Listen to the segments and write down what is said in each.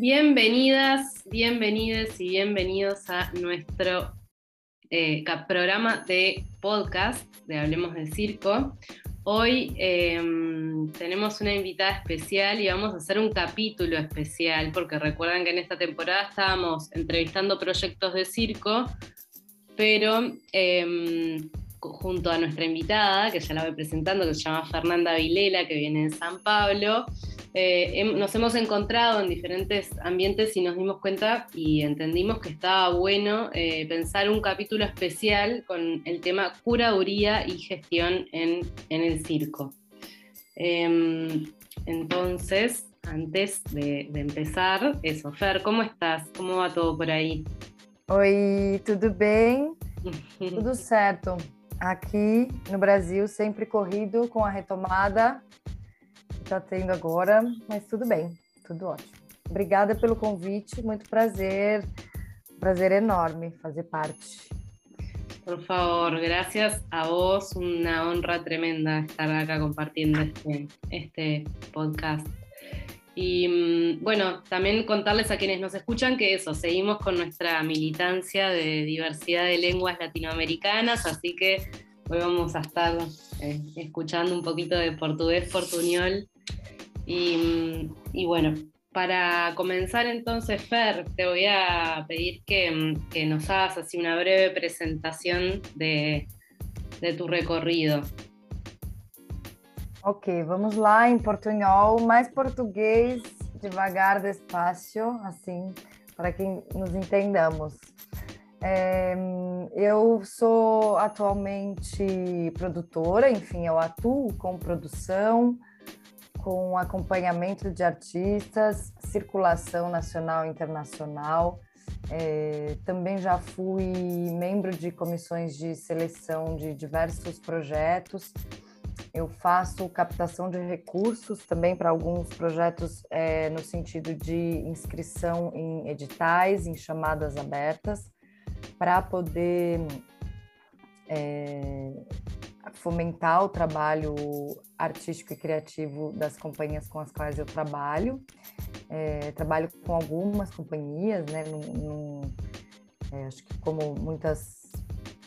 Bienvenidas, bienvenidos y bienvenidos a nuestro eh, programa de podcast de Hablemos del Circo. Hoy em, tenemos una invitada especial y vamos a hacer un capítulo especial porque recuerdan que en esta temporada estábamos entrevistando proyectos de circo, pero em, junto a nuestra invitada, que ya la voy presentando, que se llama Fernanda Vilela, que viene de San Pablo, eh, nos hemos encontrado en diferentes ambientes y nos dimos cuenta y entendimos que estaba bueno eh, pensar un capítulo especial con el tema curaduría y gestión en, el circo. Em, entonces, antes de, empezar, eso, Fer, ¿cómo estás? ¿Cómo va todo por ahí? Oi, tudo bem? tudo certo. Aqui no Brasil, sempre corrido com a retomada está tendo agora, mas tudo bem, tudo ótimo. Obrigada pelo convite, muito prazer, prazer enorme fazer parte. Por favor, gracias a vos, una honra tremenda estar acá compartiendo este, este podcast. Y mm, bueno, también contarles a quienes nos escuchan que eso, seguimos con nuestra militancia de diversidad de lenguas latinoamericanas, así que hoy vamos a estar eh, escuchando un poquito de portugués portuñol. Y, y, bueno, para comenzar entonces, Fer, te voy a pedir que, que nos hagas así una breve presentación de, de tu recorrido. Ok, vamos lá em portunhol, mais português, devagar, despacio, assim, para que nos entendamos. É, eu sou atualmente produtora, enfim, eu atuo com produção, com acompanhamento de artistas, circulação nacional e internacional. É, também já fui membro de comissões de seleção de diversos projetos eu faço captação de recursos também para alguns projetos é, no sentido de inscrição em editais, em chamadas abertas, para poder é, fomentar o trabalho artístico e criativo das companhias com as quais eu trabalho. É, trabalho com algumas companhias, né? Num, num, é, acho que como muitas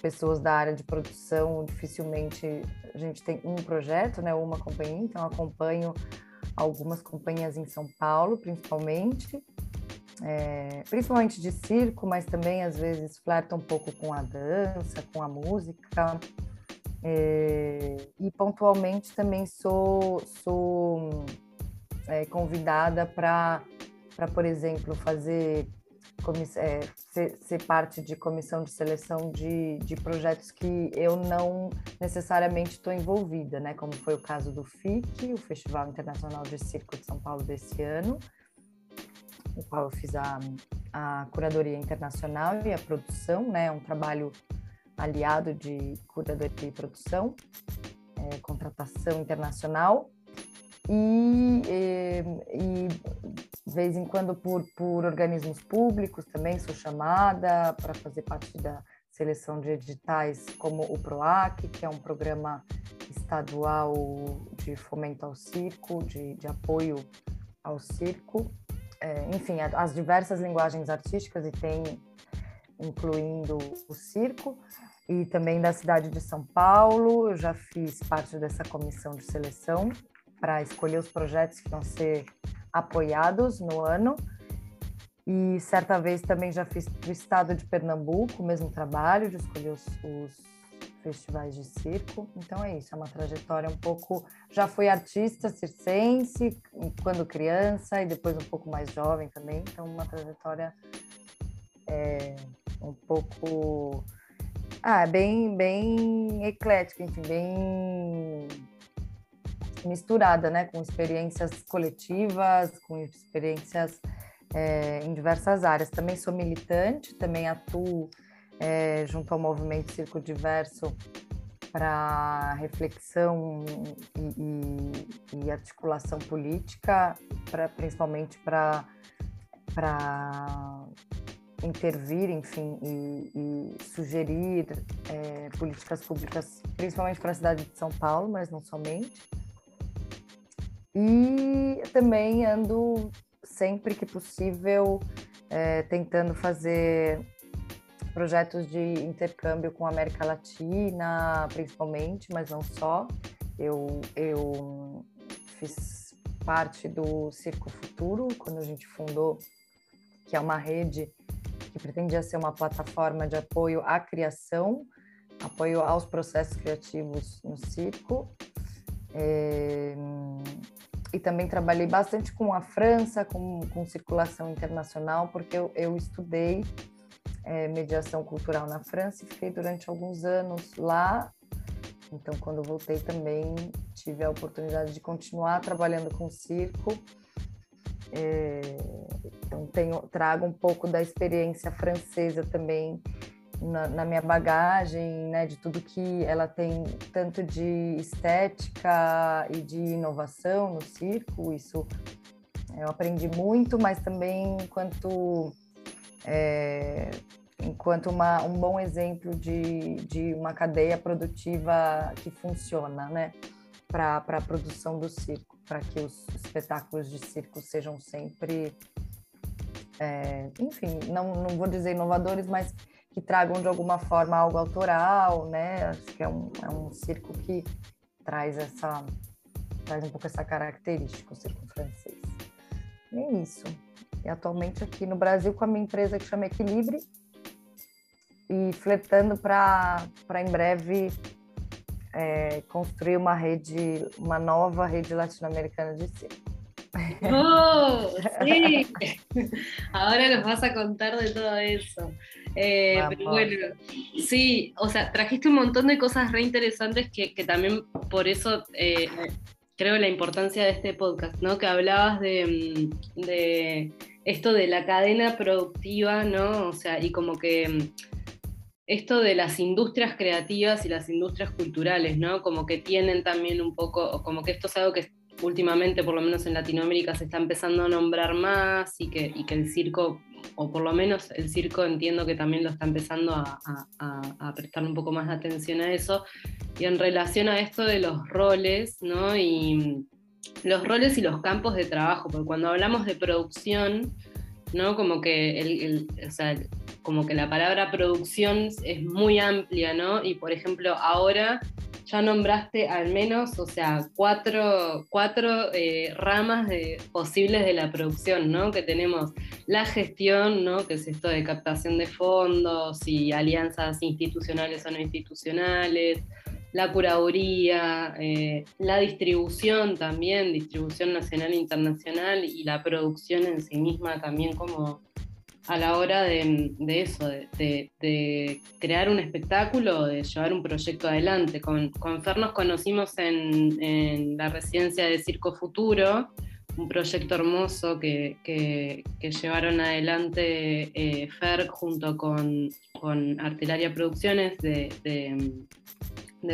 pessoas da área de produção, dificilmente a gente tem um projeto, né, uma companhia, então acompanho algumas companhias em São Paulo, principalmente, é, principalmente de circo, mas também às vezes flerta um pouco com a dança, com a música. É, e pontualmente também sou, sou é, convidada para, por exemplo, fazer é, ser, ser, parte de comissão de seleção de, de projetos que eu não necessariamente estou envolvida, né? Como foi o caso do FIC, o Festival Internacional de Circo de São Paulo desse ano, no qual eu fiz a, a curadoria internacional e a produção, né? Um trabalho aliado de curadoria e produção, é, contratação internacional. E, e, e de vez em quando por, por organismos públicos também sou chamada para fazer parte da seleção de editais como o PROAC, que é um programa estadual de fomento ao circo, de, de apoio ao circo. É, enfim, as diversas linguagens artísticas e tem incluindo o circo e também da cidade de São Paulo. Eu já fiz parte dessa comissão de seleção para escolher os projetos que vão ser apoiados no ano. E certa vez também já fiz do estado de Pernambuco o mesmo trabalho, de escolher os, os festivais de circo. Então é isso, é uma trajetória um pouco. Já fui artista circense quando criança e depois um pouco mais jovem também. Então, uma trajetória é, um pouco. Ah, bem, bem eclética, enfim, bem misturada, né, com experiências coletivas, com experiências é, em diversas áreas. Também sou militante, também atuo é, junto ao movimento Circo Diverso para reflexão e, e, e, articulação política, pra, principalmente para intervir, enfim, e, e sugerir é, políticas públicas, principalmente para a cidade de São Paulo, mas não somente. E também ando sempre que possível, é, tentando fazer projetos de intercâmbio com a América Latina, principalmente, mas não só. Eu, eu fiz parte do Circo Futuro, quando a gente fundou, que é uma rede pretendia ser uma plataforma de apoio à criação, apoio aos processos criativos no circo. É, e também trabalhei bastante com a França, com, com circulação internacional, porque eu, eu estudei é, mediação cultural na França e fiquei durante alguns anos lá. Então, quando voltei também tive a oportunidade de continuar trabalhando com circo. É, então, tenho, trago um pouco da experiência francesa também na, na, minha bagagem, né, de tudo que ela tem, tanto de estética e de inovação no circo. Isso eu aprendi muito, mas também enquanto é, enquanto uma, um bom exemplo de, de uma cadeia produtiva que funciona, né, para a produção do circo, para que os espetáculos de circo sejam sempre, é, enfim, não, não vou dizer inovadores, mas que tragam de alguma forma algo autoral, né? Acho que é um, é um circo que traz essa traz um pouco essa característica, o circo francês. E é isso. E atualmente aqui no Brasil com a minha empresa que chama Equilibre e flertando para em breve é, construir uma rede, uma nova rede latino-americana de circo. ¡Oh! Sí. Ahora nos vas a contar de todo eso. Eh, pero bueno, sí, o sea, trajiste un montón de cosas re interesantes que, que también por eso eh, creo la importancia de este podcast, ¿no? Que hablabas de, mm, de esto de la cadena productiva, ¿no? O sea, y como que mm, esto de las industrias creativas y las industrias culturales, ¿no? Como que tienen también un poco, como que esto es algo que últimamente, por lo menos en Latinoamérica, se está empezando a nombrar más y que, el circo, o por lo menos el circo entiendo que también lo está empezando a, a, prestar un poco más de atención a eso. Y en relación a esto de los roles, ¿no? Y los roles y los campos de trabajo, porque cuando hablamos de producción, ¿no? Como que, el, o sea, como que la palabra producción es muy amplia, ¿no? Y por ejemplo, ahora ya nombraste al menos, o sea, cuatro, cuatro eh, ramas de, posibles de la producción, ¿no? Que tenemos la gestión, ¿no? Que es esto de captación de fondos y alianzas institucionales o no institucionales, la curaduría, eh, la distribución también, distribución nacional e internacional y la producción en sí misma también como a la hora de, eso, de, crear un espectáculo, de llevar un proyecto adelante. Con, Fer nos conocimos en, la residencia de Circo Futuro, un proyecto hermoso que, llevaron adelante eh, Fer junto con, Artelaria Producciones de,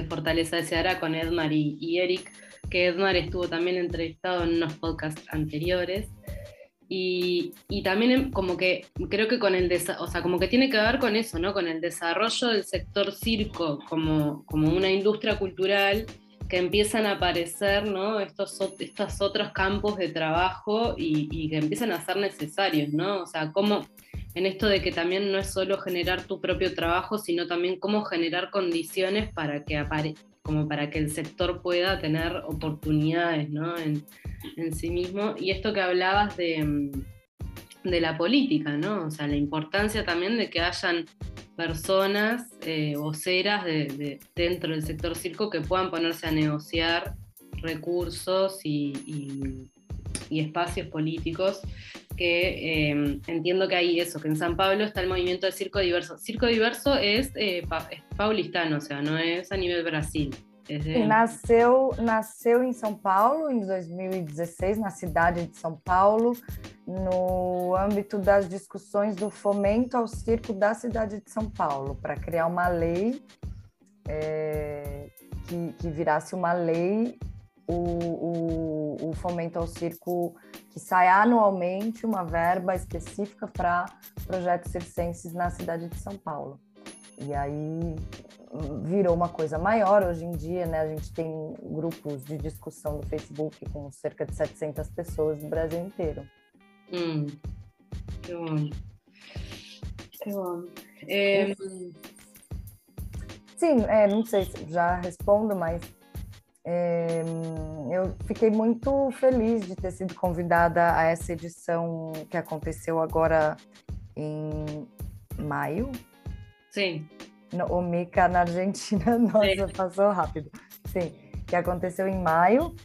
Fortaleza de Seara, con Edmar y Eric, que Edmar estuvo también entrevistado en unos podcasts anteriores. Y, también como que creo que con el o sea, como que tiene que ver con eso, ¿no? Con el desarrollo del sector circo como, como una industria cultural que empiezan a aparecer, ¿no? Estos, estos otros campos de trabajo y, que empiezan a ser necesarios, ¿no? O sea, cómo en esto de que también no es solo generar tu propio trabajo, sino también cómo generar condiciones para que como para que el sector pueda tener oportunidades ¿no? en, en, sí mismo. Y esto que hablabas de, mm, de, la política, ¿no? O sea, la importancia también de que hayan personas eh, voceras de, dentro del sector circo que puedan ponerse a negociar recursos y, y espacios políticos que eh, entiendo que hay eso, que en San Pablo está el movimiento de circo diverso. Circo diverso es, eh, paulistano, o sea, no es a nivel Brasil. Nasceu, nasceu em São Paulo em 2016, na cidade de São Paulo, no âmbito das discussões do fomento ao circo da cidade de São Paulo, para criar uma lei é, que, que virasse uma lei o, o, o, fomento ao circo, que sai anualmente uma verba específica para projetos circenses na cidade de São Paulo. E aí virou uma coisa maior hoje em dia, né? A gente tem grupos de discussão no Facebook com cerca de 700 pessoas do Brasil inteiro. Hum, que bom. Que bom. É... Sim, é, não sei se já respondo, mas é, eu fiquei muito feliz de ter sido convidada a essa edição que aconteceu agora em maio. Sim. No, o Mica na Argentina, nossa, Sim. passou rápido. Sim, que aconteceu em maio.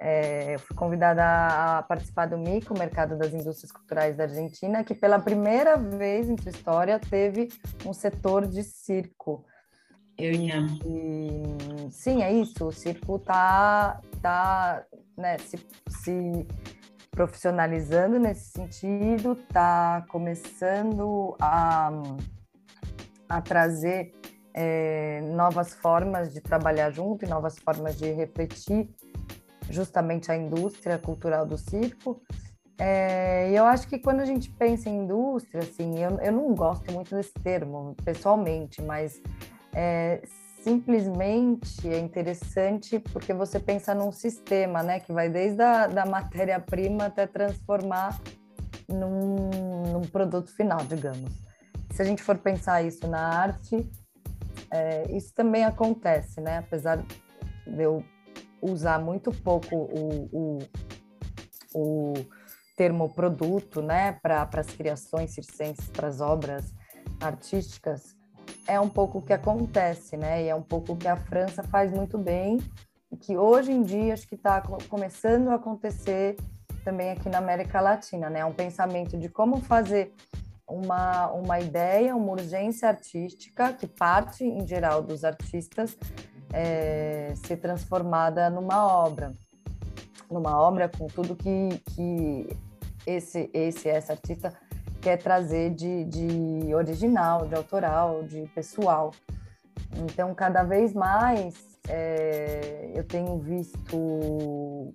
É, eu fui convidada a participar do MICA, o Mercado das Indústrias Culturais da Argentina, que pela primeira vez em sua história teve um setor de circo. Eu. E, sim, é isso. O circo está tá, né, se, se profissionalizando nesse sentido, está começando a, a trazer é, novas formas de trabalhar junto e novas formas de refletir justamente a indústria cultural do circo. É, e eu acho que quando a gente pensa em indústria, assim, eu, eu não gosto muito desse termo, pessoalmente, mas é, simplesmente é interessante porque você pensa num sistema, né, que vai desde a da matéria-prima até transformar num, num, produto final, digamos. Se a gente for pensar isso na arte, é, isso também acontece, né? Apesar de eu usar muito pouco o, o, o termo produto, né, para as criações circenses, para as obras artísticas, é um pouco o que acontece, né? E é um pouco o que a França faz muito bem, e que hoje em dia acho que está começando a acontecer também aqui na América Latina, né? Um pensamento de como fazer uma, uma ideia, uma urgência artística que parte, em geral, dos artistas, é, ser transformada numa obra, numa obra com tudo que, que esse, esse essa artista quer trazer de, de original, de autoral, de pessoal. Então, cada vez mais é, eu tenho visto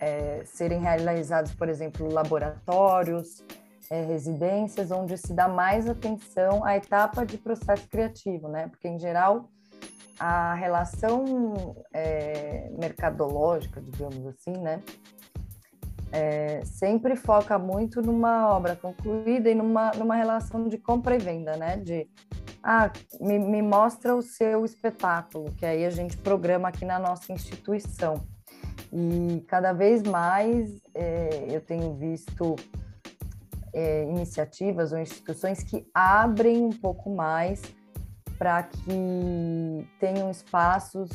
é, serem realizados, por exemplo, laboratórios, é, residências, onde se dá mais atenção à etapa de processo criativo, né? Porque, em geral, a relação é, mercadológica, digamos assim, né? É, sempre foca muito numa obra concluída e numa, numa relação de compra e venda, né? De, ah, me, me mostra o seu espetáculo, que aí a gente programa aqui na nossa instituição. E cada vez mais é, eu tenho visto é, iniciativas ou instituições que abrem um pouco mais para que tenham espaços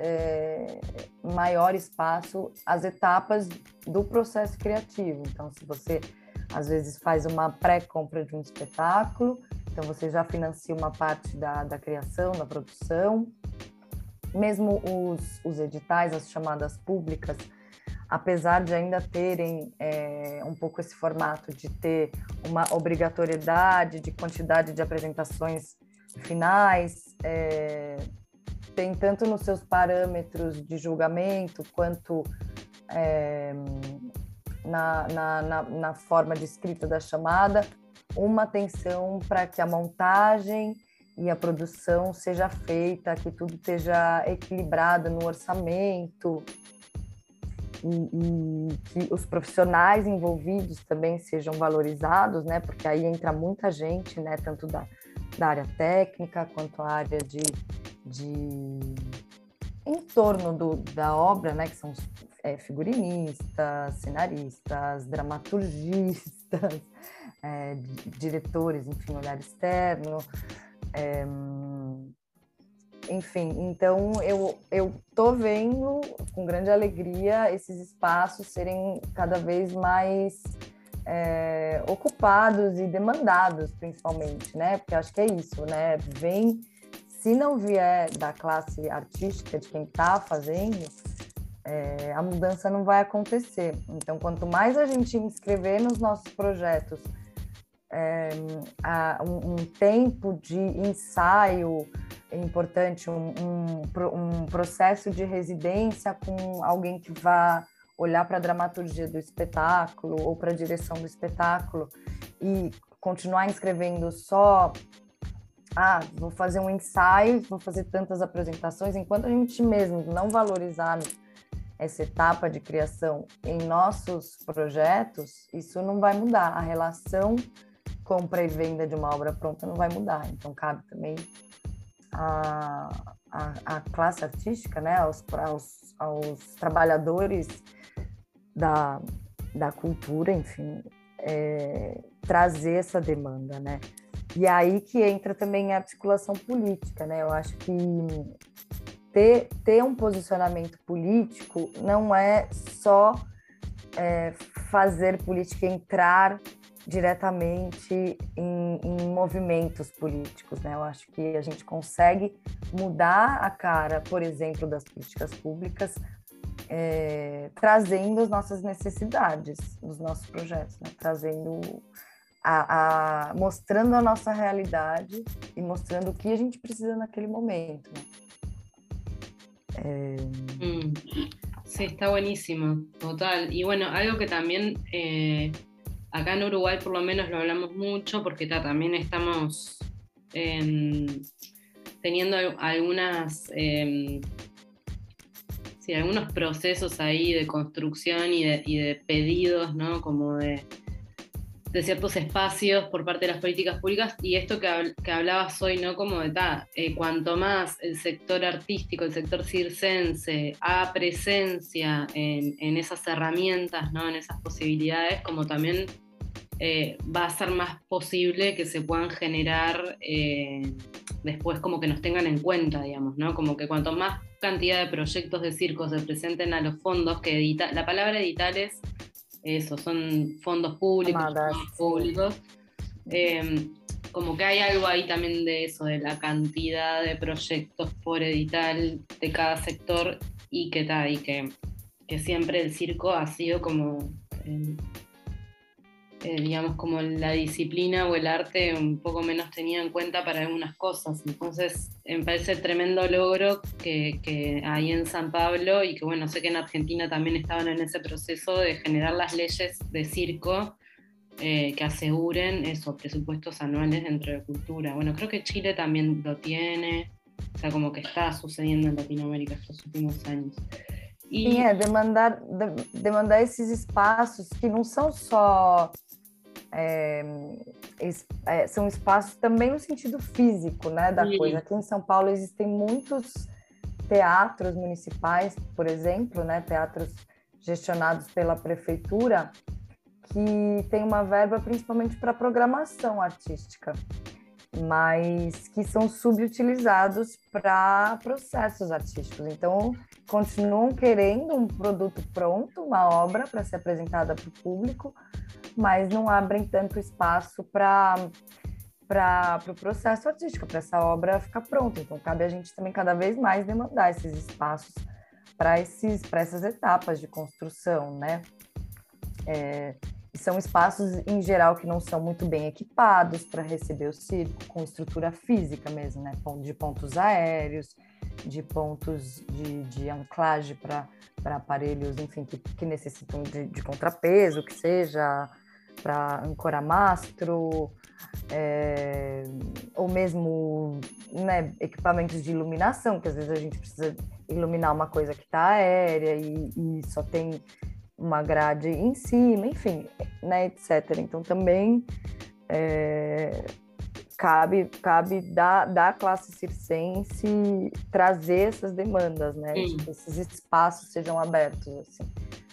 é, maior espaço às etapas do processo criativo. Então, se você às vezes faz uma pré-compra de um espetáculo, então você já financia uma parte da, da criação, da produção. Mesmo os, os editais, as chamadas públicas, apesar de ainda terem é, um pouco esse formato de ter uma obrigatoriedade de quantidade de apresentações finais, é, tem tanto nos seus parâmetros de julgamento quanto é, na, na, na, na, forma de escrita da chamada, uma atenção para que a montagem e a produção seja feita, que tudo esteja equilibrado no orçamento e, e que os profissionais envolvidos também sejam valorizados, né? Porque aí entra muita gente, né? Tanto da, da área técnica quanto a área de de em torno do, da obra, né, que são é, figurinistas, cenaristas, dramaturgistas, é, diretores, enfim, olhar externo, é, enfim, então eu eu tô vendo com grande alegria esses espaços serem cada vez mais é, ocupados e demandados, principalmente, né? Porque acho que é isso, né? Vem se não vier da classe artística, de quem está fazendo, é, a mudança não vai acontecer. Então, quanto mais a gente inscrever nos nossos projetos é, a, um, um, tempo de ensaio importante, um, um, um, processo de residência com alguém que vá olhar para a dramaturgia do espetáculo ou para a direção do espetáculo e continuar inscrevendo só ah, vou fazer um ensaio, vou fazer tantas apresentações, enquanto a gente mesmo não valorizar essa etapa de criação em nossos projetos, isso não vai mudar. A relação compra e venda de uma obra pronta não vai mudar. Então, cabe também a, a, a classe artística, né, aos, aos, aos trabalhadores da, da cultura, enfim, é, trazer essa demanda, né? E aí que entra também a articulação política, né? Eu acho que ter, ter um posicionamento político não é só é, fazer política entrar diretamente em, em, movimentos políticos, né? Eu acho que a gente consegue mudar a cara, por exemplo, das políticas públicas, é, trazendo as nossas necessidades dos nossos projetos, né? Trazendo a, a, mostrando a nossa realidade e mostrando o que a gente precisa naquele momento. Eh... Mm. Sí, está buenísimo, total. Y bueno, algo que también eh, acá en Uruguay por lo menos lo hablamos mucho porque también estamos em, teniendo algunas, em, sí, algunos procesos ahí de construcción y de, y de pedidos, ¿no? Como de de ciertos espacios por parte de las políticas públicas y esto que, que hablabas hoy, ¿no? Como de, ta, eh, cuanto más el sector artístico, el sector circense, haga presencia en, en, esas herramientas, ¿no? En esas posibilidades, como también eh, va a ser más posible que se puedan generar eh, después como que nos tengan en cuenta, digamos, ¿no? Como que cuanto más cantidad de proyectos de circos se presenten a los fondos que edita, la palabra editar es eso, son fondos públicos, públicos. Em, como que hay algo ahí también de eso, de la cantidad de proyectos por edital de cada sector y que tal, y que, que, siempre el circo ha sido como em, eh, digamos, como la disciplina o el arte un poco menos tenía en cuenta para algunas cosas. Entonces, me parece tremendo logro que, que hay en San Pablo y que, bueno, sé que en Argentina también estaban en ese proceso de generar las leyes de circo eh, que aseguren esos presupuestos anuales dentro de cultura. Bueno, creo que Chile también lo tiene, o sea, como que está sucediendo en Latinoamérica estos últimos años. E... Sim, é demandar, de, demandar esses espaços que não são só é, é, são espaços também no sentido físico né, da Sim. coisa. Aqui em São Paulo existem muitos teatros municipais, por exemplo, né, teatros gestionados pela prefeitura, que tem uma verba principalmente para programação artística, mas que são subutilizados para processos artísticos. Então, continuam querendo um produto pronto, uma obra para ser apresentada para o público, mas não abrem tanto espaço para para o pro processo artístico, para essa obra ficar pronta. Então, cabe a gente também cada vez mais demandar esses espaços para essas etapas de construção, né? É, são espaços, em geral, que não são muito bem equipados para receber o circo, com estrutura física mesmo, né? De pontos aéreos, de pontos de, de anclagem para aparelhos, enfim, que, que necessitam de, de contrapeso, que seja para ancorar mastro, é, ou mesmo né, equipamentos de iluminação, que às vezes a gente precisa iluminar uma coisa que está aérea e, e, só tem uma grade em cima, enfim, né, etc. Então também é, cabe, cabe da, da classe circense trazer essas demandas, né? Que esses espaços sejam abertos, assim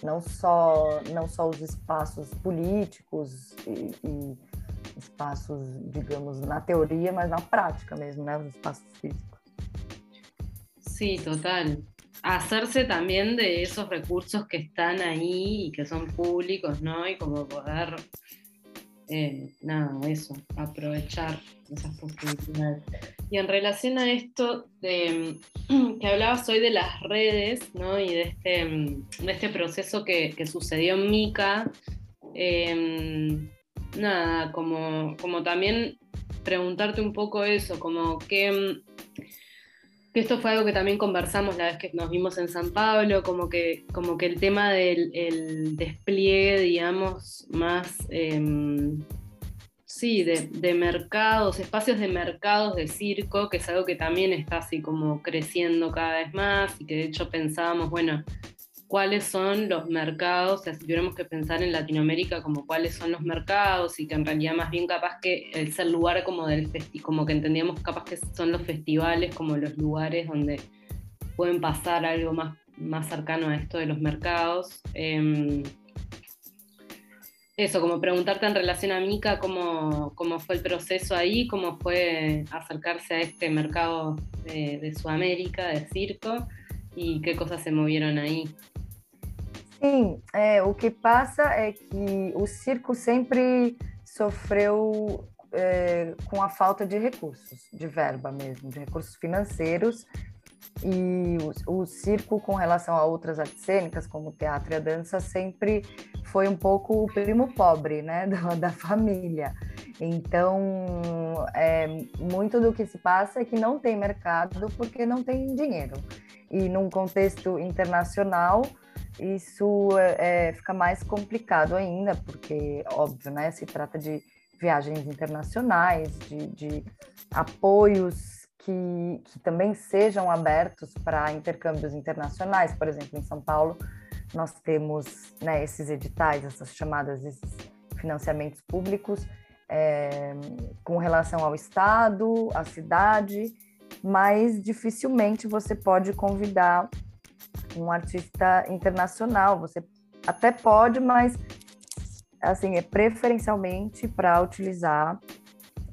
não só, não só os espaços políticos e, e espaços, digamos, na teoria, mas na prática mesmo, né? Os espaços físicos. Sí, total. Hacerse también de esos recursos que están ahí y que son públicos, ¿no? Y como poder, eh, nada, eso, aprovechar esas posibilidades. Y en relación a esto de, que hablabas hoy de las redes ¿no? y de este, de este proceso que, que, sucedió en Mica, em, nada, como, como también preguntarte un poco eso, como que, que, esto fue algo que también conversamos la vez que nos vimos en San Pablo, como que, como que el tema del el despliegue, digamos, más... Eh, sí, de, mercados, espacios de mercados de circo, que es algo que también está así como creciendo cada vez más y que de hecho pensábamos, bueno, cuáles son los mercados, o sea, si tuviéramos que pensar en Latinoamérica como cuáles son los mercados y que en realidad más bien capaz que el ser lugar como del festi como que entendíamos capaz que son los festivales como los lugares donde pueden pasar algo más, más cercano a esto de los mercados. Em, eso, como preguntarte en relación a Mica, cómo, cómo, fue el proceso ahí, cómo fue acercarse a este mercado de, de Sudamérica, de circo, e que coisas se moveram aí? Sim, é, o que passa é que o circo sempre sofreu é, com a falta de recursos, de verba mesmo, de recursos financeiros. E o, o, circo, com relação a outras artes cênicas, como o teatro e a dança, sempre foi um pouco o primo pobre né, da, da família. Então, é, muito do que se passa é que não tem mercado porque não tem dinheiro e num contexto internacional isso é, fica mais complicado ainda, porque, óbvio, né, se trata de viagens internacionais, de, de apoios que, que também sejam abertos para intercâmbios internacionais. Por exemplo, em São Paulo, nós temos né, esses editais, essas chamadas, esses financiamentos públicos é, com relação ao Estado, à cidade mas dificilmente você pode convidar um artista internacional. Você até pode, mas assim é preferencialmente para utilizar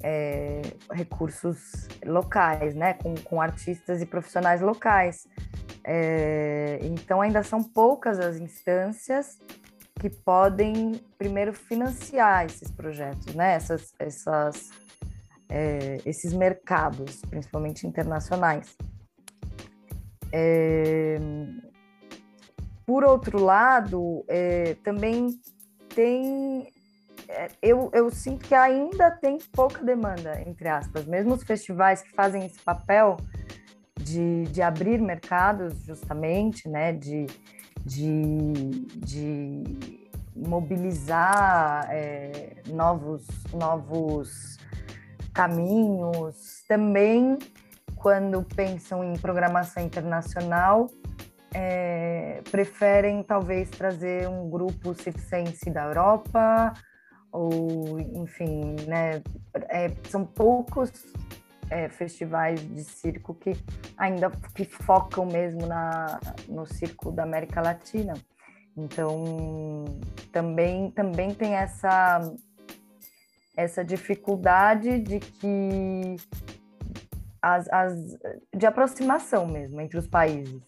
é, recursos locais, né, com, com, artistas e profissionais locais. É, então ainda são poucas as instâncias que podem primeiro financiar esses projetos, né, essas, essas é, esses mercados, principalmente internacionais. É, por outro lado, é, também tem. É, eu, eu sinto que ainda tem pouca demanda, entre aspas. Mesmo os festivais que fazem esse papel de, de abrir mercados, justamente, né, de, de, de mobilizar é, novos, novos caminhos. Também, quando pensam em programação internacional, é, preferem talvez trazer um grupo circense da Europa, ou enfim, né, é, são poucos é, festivais de circo que ainda que focam mesmo na, no circo da América Latina. Então, também, também tem essa essa dificuldade de que as, as, de aproximação mesmo entre os países.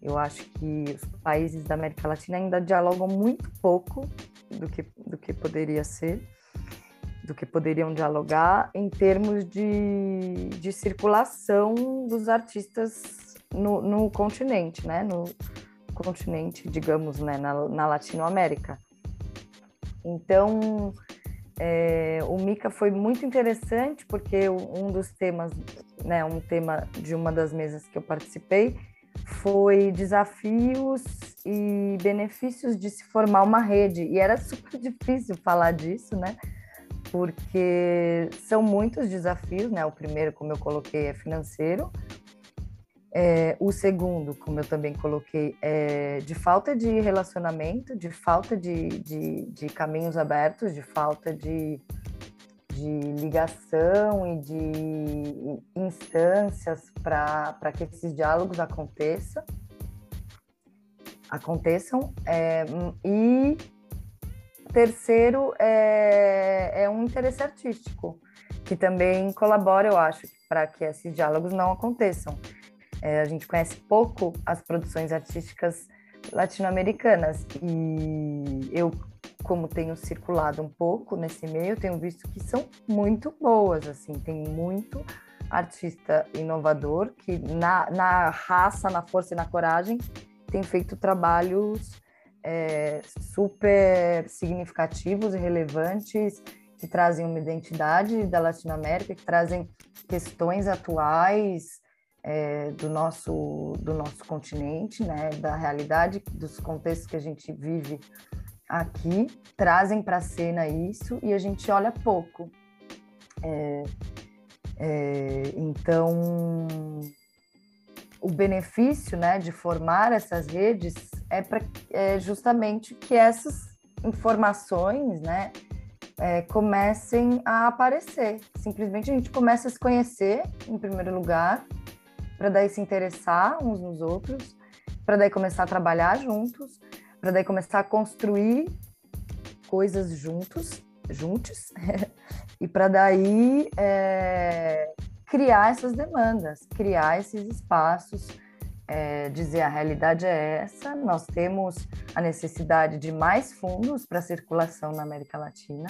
Eu acho que os países da América Latina ainda dialogam muito pouco do que, do que poderia ser, do que poderiam dialogar em termos de, de circulação dos artistas no, no continente, né? No continente, digamos, né? na, na Latinoamérica. Então, é, o Mica foi muito interessante porque um dos temas, né, um tema de uma das mesas que eu participei foi desafios e benefícios de se formar uma rede. E era super difícil falar disso, né? Porque são muitos desafios, né? O primeiro, como eu coloquei, é financeiro, é, o segundo, como eu também coloquei, é de falta de relacionamento, de falta de, de, de caminhos abertos, de falta de, de ligação e de instâncias para que esses diálogos aconteçam. aconteçam. É, e terceiro é, é um interesse artístico, que também colabora, eu acho, para que esses diálogos não aconteçam. É, a gente conhece pouco as produções artísticas latino-americanas e eu, como tenho circulado um pouco nesse meio, tenho visto que são muito boas, assim, tem muito artista inovador que na, na raça, na força e na coragem tem feito trabalhos é, super significativos e relevantes que trazem uma identidade da Latinoamérica, que trazem questões atuais é, do, nosso, do nosso continente, né, da realidade, dos contextos que a gente vive aqui, trazem para a cena isso e a gente olha pouco. É, é, então, o benefício né, de formar essas redes é, pra, é justamente que essas informações né, é, comecem a aparecer. Simplesmente a gente começa a se conhecer, em primeiro lugar, para daí se interessar uns nos outros, para daí começar a trabalhar juntos, para daí começar a construir coisas juntos, juntos, e para daí é, criar essas demandas, criar esses espaços, é, dizer a realidade é essa, nós temos a necessidade de mais fundos para circulação na América Latina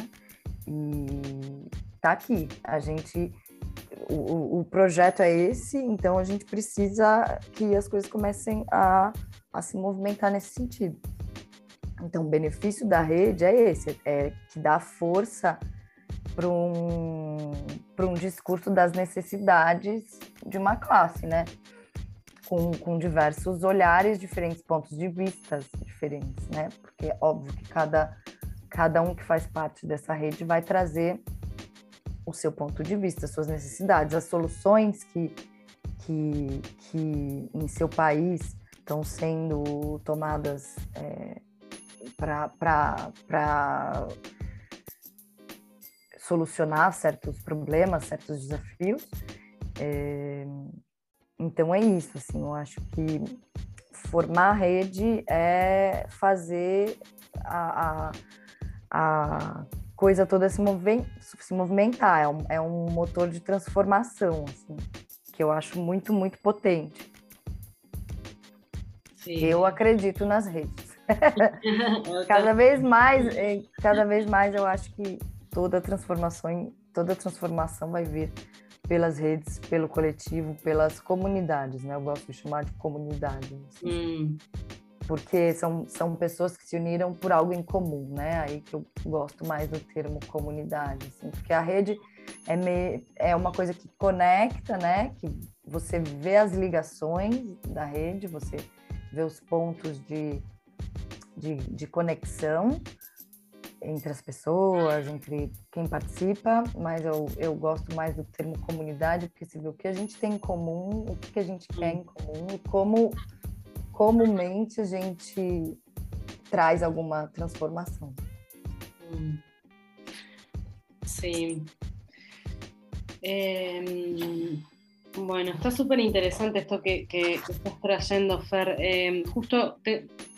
e está aqui. A gente, o, o, projeto é esse, então a gente precisa que as coisas comecem a, a se movimentar nesse sentido. Então, o benefício da rede é esse, é que dá força para um, um discurso das necessidades de uma classe, né? Com, com diversos olhares diferentes, pontos de vista diferentes, né? Porque é óbvio que cada, cada um que faz parte dessa rede vai trazer o seu ponto de vista, suas necessidades, as soluções que, que, que em seu país estão sendo tomadas é, para solucionar certos problemas, certos desafios. É, então é isso, assim, eu acho que formar rede é fazer a, a, a coisa toda se, mover, se movimentar, é um, é um motor de transformação, assim, que eu acho muito, muito potente. Sim. Eu acredito nas redes. cada vez mais, cada vez mais eu acho que toda transformação, toda transformação vai vir pelas redes, pelo coletivo, pelas comunidades, né? Eu gosto de chamar de comunidade. Hum. Porque são, são pessoas que se uniram por algo em comum, né? Aí que eu gosto mais do termo comunidade, assim, porque a rede é, me, é uma coisa que conecta, né? Que você vê as ligações da rede, você vê os pontos de, de, de conexão, entre as pessoas, entre quem participa, mas eu, eu gosto mais do termo comunidade, porque se vê o que a gente tem em comum, o que a gente quer em comum e como comumente a gente traz alguma transformação. Hum. Sí. Bueno, está súper interesante esto que, estás trayendo, Fer. Em, justo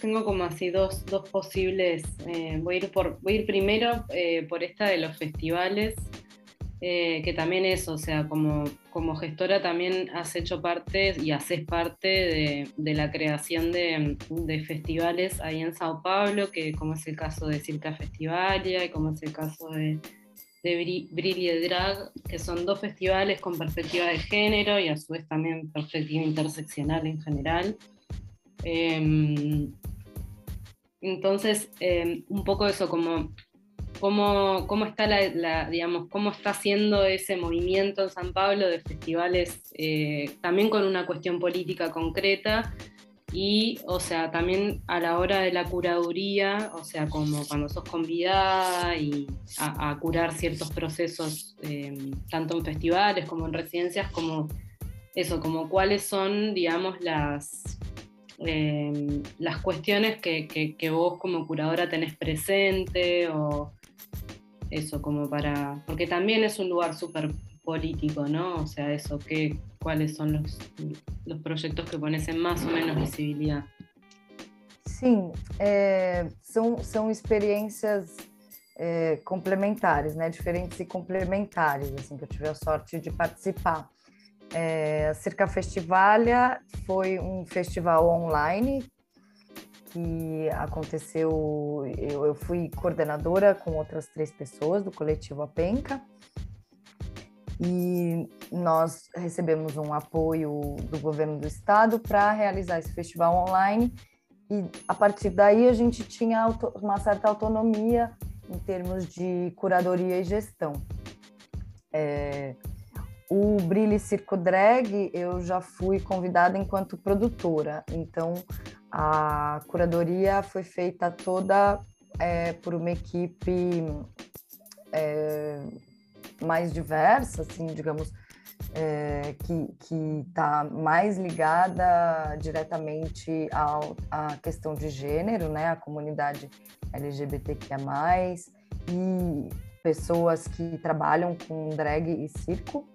tengo como así dos, posibles. Eh, voy, a ir por, voy a ir primero eh, por esta de los festivales, eh, que también es, o sea, como, como gestora también has hecho parte y haces parte de, la creación de, de, festivales ahí en Sao Paulo, que como es el caso de Circa Festivalia y como es el caso de de Brilli Drag, que son dos festivales con perspectiva de género y a su vez también perspectiva interseccional en general. Em, entonces, em, un poco eso, como cómo, cómo está la, digamos, cómo está haciendo ese movimiento en San Pablo de festivales, eh, también con una cuestión política concreta, y, o sea, también a la hora de la curaduría, o sea, como cuando sos convidada y a, curar ciertos procesos, em, tanto en festivales como en residencias, como eso, como cuáles son, digamos, las, em, las cuestiones que, que, vos como curadora tenés presente o eso, como para, porque también es un lugar súper político, ¿no? O sea, eso, ¿qué, ¿cuáles son los, los proyectos que pones en más ou menos visibilidade? Sim, é, são experiências é, complementares, né? Diferentes e complementares, assim, que eu tive a sorte de participar. É, a Circa Festivalia foi um festival online que aconteceu. Eu, eu fui coordenadora com outras três pessoas do coletivo Apenca e nós recebemos um apoio do governo do estado para realizar esse festival online e a partir daí a gente tinha uma certa autonomia em termos de curadoria e gestão. É, o Brilhe Circo Drag eu já fui convidada enquanto produtora, então a curadoria foi feita toda é, por uma equipe é, mais diversa, assim, digamos, é, que está mais ligada diretamente ao, à questão de gênero, né? A comunidade LGBTQIA+, e pessoas que trabalham com drag e circo.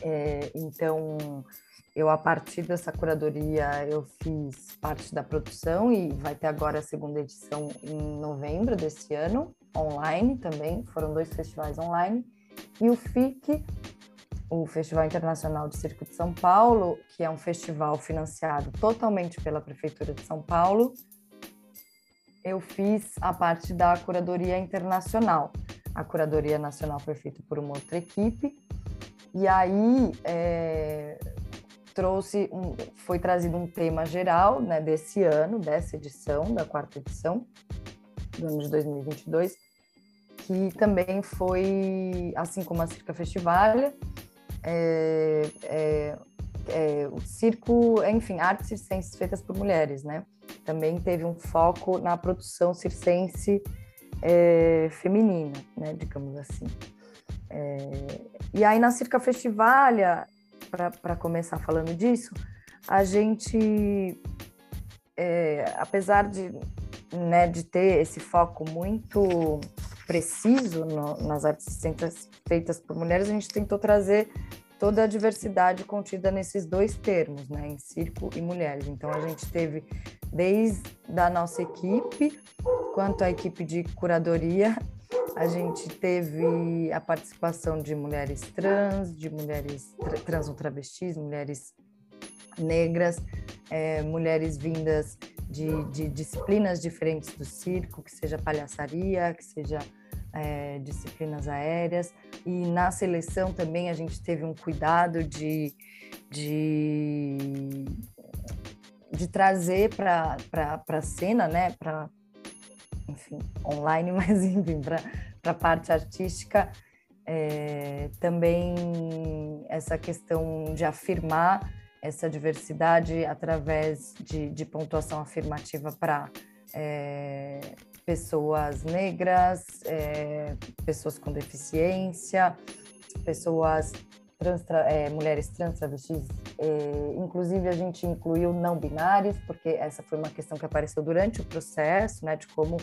É, então, eu, a partir dessa curadoria, eu fiz parte da produção e vai ter agora a segunda edição em novembro desse ano, online também. Foram dois festivais online. E o FIC, o Festival Internacional de Circo de São Paulo, que é um festival financiado totalmente pela Prefeitura de São Paulo, eu fiz a parte da curadoria internacional. A curadoria nacional foi feita por uma outra equipe. E aí é, trouxe um, foi trazido um tema geral né, desse ano, dessa edição, da quarta edição, do ano de 2022, que também foi, assim como a Circa Festival, é, é, é, o circo, enfim, artes circenses feitas por mulheres, né? Também teve um foco na produção circense é, feminina, né, digamos assim. É, e aí na Circa Festivalia, para começar falando disso, a gente, é, apesar de, né, de ter esse foco muito preciso no, nas artes feitas por mulheres, a gente tentou trazer toda a diversidade contida nesses dois termos, né, em circo e mulheres. Então a gente teve desde a nossa equipe quanto a equipe de curadoria a gente teve a participação de mulheres trans, de mulheres tra trans ou travestis, mulheres negras, é, mulheres vindas de, de, disciplinas diferentes do circo, que seja palhaçaria, que seja é, disciplinas aéreas. E na seleção também a gente teve um cuidado de, de, de trazer para a cena, né, para enfim, online, mas enfim, para a parte artística, é, também essa questão de afirmar essa diversidade através de, de pontuação afirmativa para é, pessoas negras, é, pessoas com deficiência, pessoas trans, é, mulheres trans, travestis, inclusive a gente incluiu não binários, porque essa foi uma questão que apareceu durante o processo, né, de como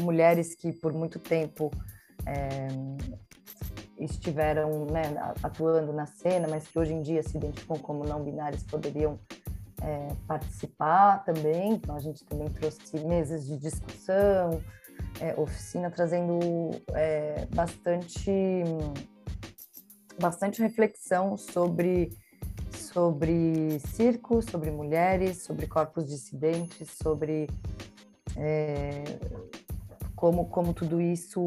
mulheres que por muito tempo é, estiveram né, atuando na cena, mas que hoje em dia se identificam como não binários poderiam é, participar também. Então a gente também trouxe mesas de discussão, é, oficina trazendo é, bastante bastante reflexão sobre sobre circo, sobre mulheres, sobre corpos dissidentes, sobre é, como, como tudo isso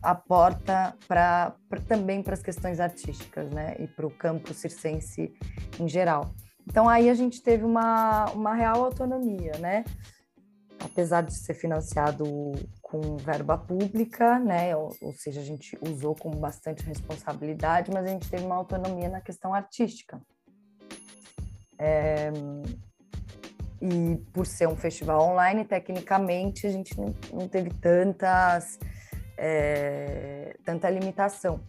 aporta para também para as questões artísticas, né? E para o campo circense em geral. Então aí a gente teve uma, uma real autonomia, né? Apesar de ser financiado com verba pública, né? Ou, ou seja, a gente usou com bastante responsabilidade, mas a gente teve uma autonomia na questão artística. É, e por ser um festival online, tecnicamente a gente não, teve tantas é, tanta limitação.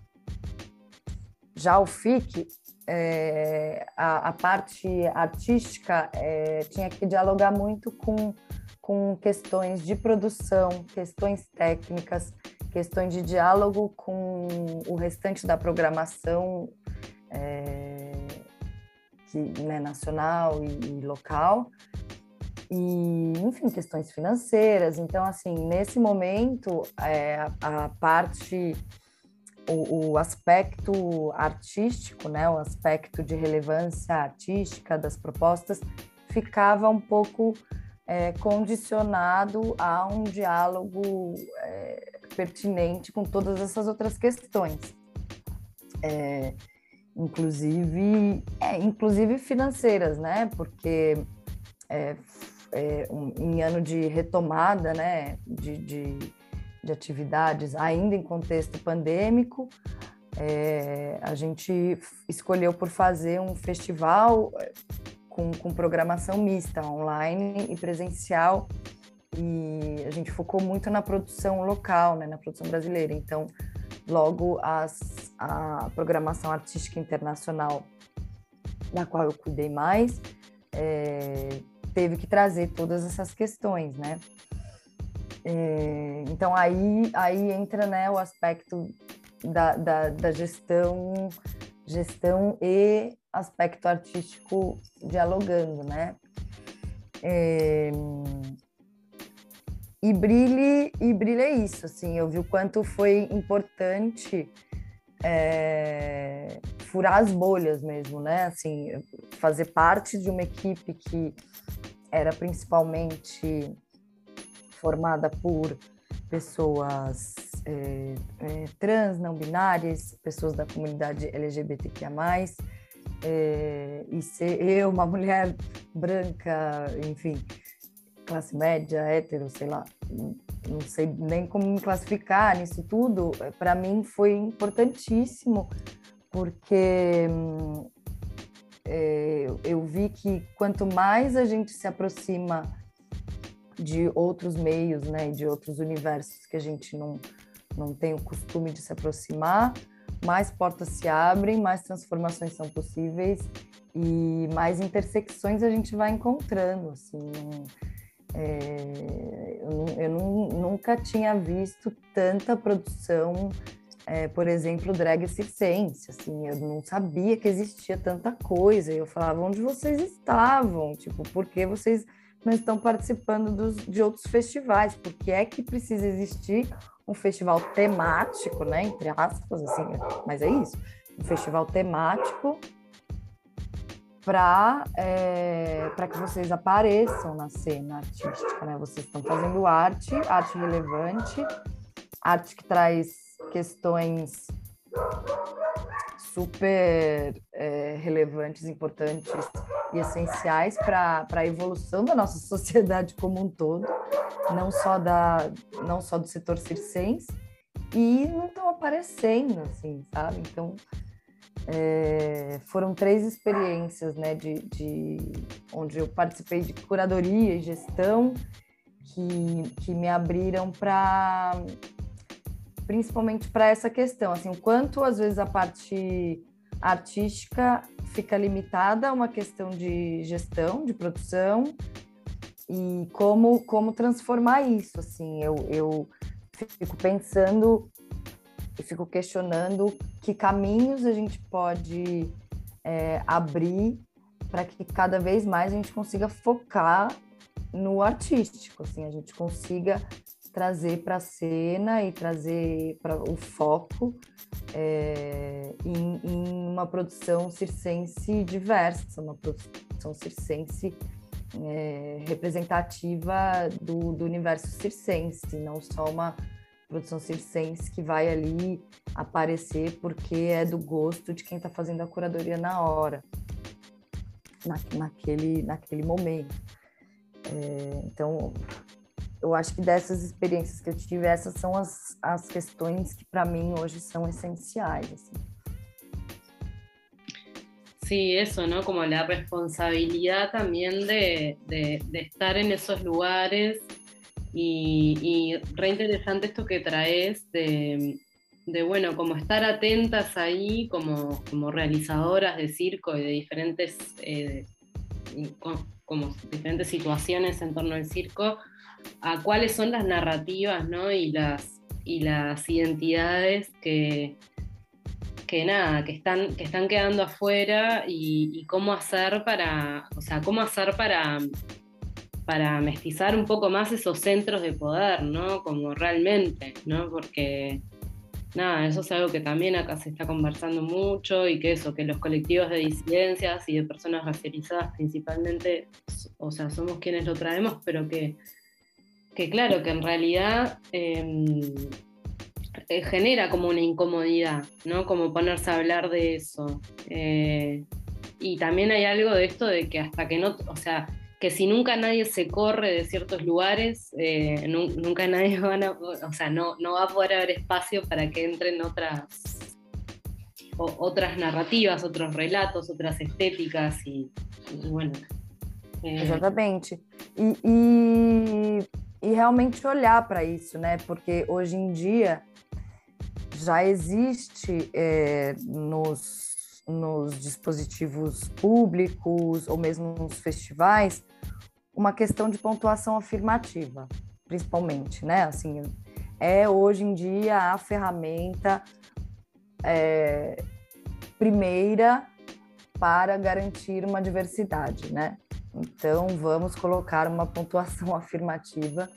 Já o FIC, é, a, a, parte artística é, tinha que dialogar muito com, com questões de produção, questões técnicas, questões de diálogo com o restante da programação é, que, né, nacional e, e local, e, enfim, questões financeiras. Então, assim, nesse momento, é, a, a, parte, o, o, aspecto artístico, né, o aspecto de relevância artística das propostas, ficava um pouco é, condicionado a um diálogo é, pertinente com todas essas outras questões. Inclusive, é, inclusive financeiras, né? Porque é, é, um, em ano de retomada né, de, de, de, atividades, ainda em contexto pandêmico, é, a gente escolheu por fazer um festival é, com, com programação mista, online e presencial, e a gente focou muito na produção local, né, na produção brasileira. Então, logo as, a programação artística internacional, da qual eu cuidei mais, é, teve que trazer todas essas questões, né? É, então aí, aí entra né, o aspecto da, da, da, gestão, gestão e aspecto artístico dialogando, né? É, e brilhe e brilha é isso, assim, eu vi o quanto foi importante é, furar as bolhas mesmo, né? Assim, fazer parte de uma equipe que era principalmente formada por pessoas é, é, trans, não binárias, pessoas da comunidade LGBTQIA+, é, e ser eu, uma mulher branca, enfim, classe média, hétero, sei lá, não sei nem como me classificar nisso tudo, para mim foi importantíssimo, porque é, eu vi que quanto mais a gente se aproxima de outros meios, né, de outros universos que a gente não, não tem o costume de se aproximar, mais portas se abrem, mais transformações são possíveis e mais intersecções a gente vai encontrando, assim, é, eu, eu nunca tinha visto tanta produção, é, por exemplo, drag circense, assim, eu não sabia que existia tanta coisa, eu falava, onde vocês estavam? Tipo, por que vocês não estão participando dos, de outros festivais? Por que é que precisa existir um festival temático, né, entre aspas, assim, mas é isso, um festival temático para é, para que vocês apareçam na cena artística, né? Vocês estão fazendo arte, arte relevante, arte que traz questões super é, relevantes, importantes e essenciais para a evolução da nossa sociedade como um todo, não só da não só do setor circense e não estão aparecendo assim, sabe? Então é, foram três experiências, né, de, de, onde eu participei de curadoria e gestão que, que me abriram para, principalmente para essa questão, assim, o quanto às vezes a parte artística fica limitada a uma questão de gestão, de produção e como como transformar isso, assim, eu, eu fico pensando e fico questionando que caminhos a gente pode é, abrir para que cada vez mais a gente consiga focar no artístico, assim, a gente consiga trazer para a cena e trazer para o foco é, em, em, uma produção circense diversa, uma produção circense é, representativa do, do universo circense, não só uma produção circense que vai ali aparecer porque é do gosto de quem está fazendo a curadoria na hora, na, naquele, naquele momento. É, então, eu acho que dessas experiências que eu tive, essas são as, as questões que para mim hoje são essenciais. Assim. Sí, eso, ¿no? Como la responsabilidad también de, de, de estar en esos lugares Y, y re interesante esto que traes de, de, bueno, como estar atentas ahí como, como realizadoras de circo y de diferentes, eh, como diferentes situaciones en torno al circo, a cuáles son las narrativas ¿no? y, las, y las identidades que, que nada, que están, que están quedando afuera y, y, cómo hacer para, o sea, cómo hacer para para mestizar un poco más esos centros de poder, ¿no? Como realmente, ¿no? Porque, nada, eso es algo que también acá se está conversando mucho y que eso, que los colectivos de disidencias y de personas racializadas principalmente, o sea, somos quienes lo traemos, pero que, que claro, que en realidad em, eh, genera como una incomodidad, ¿no? Como ponerse a hablar de eso. Eh, y también hay algo de esto de que hasta que no, o sea, que si nunca nadie se corre de ciertos lugares, eh, nunca nadie va a, o sea, no, no va a poder haber espacio para que entren otras, otras narrativas, otros relatos, outras estéticas e, bueno. É... Exatamente. E, e, e realmente olhar para isso, né? Porque hoje em dia já existe é, nos, nos dispositivos públicos ou mesmo nos festivais uma questão de pontuação afirmativa, principalmente, né? Assim, é hoje em dia a ferramenta é, primeira para garantir uma diversidade, né? Então, vamos colocar uma pontuação afirmativa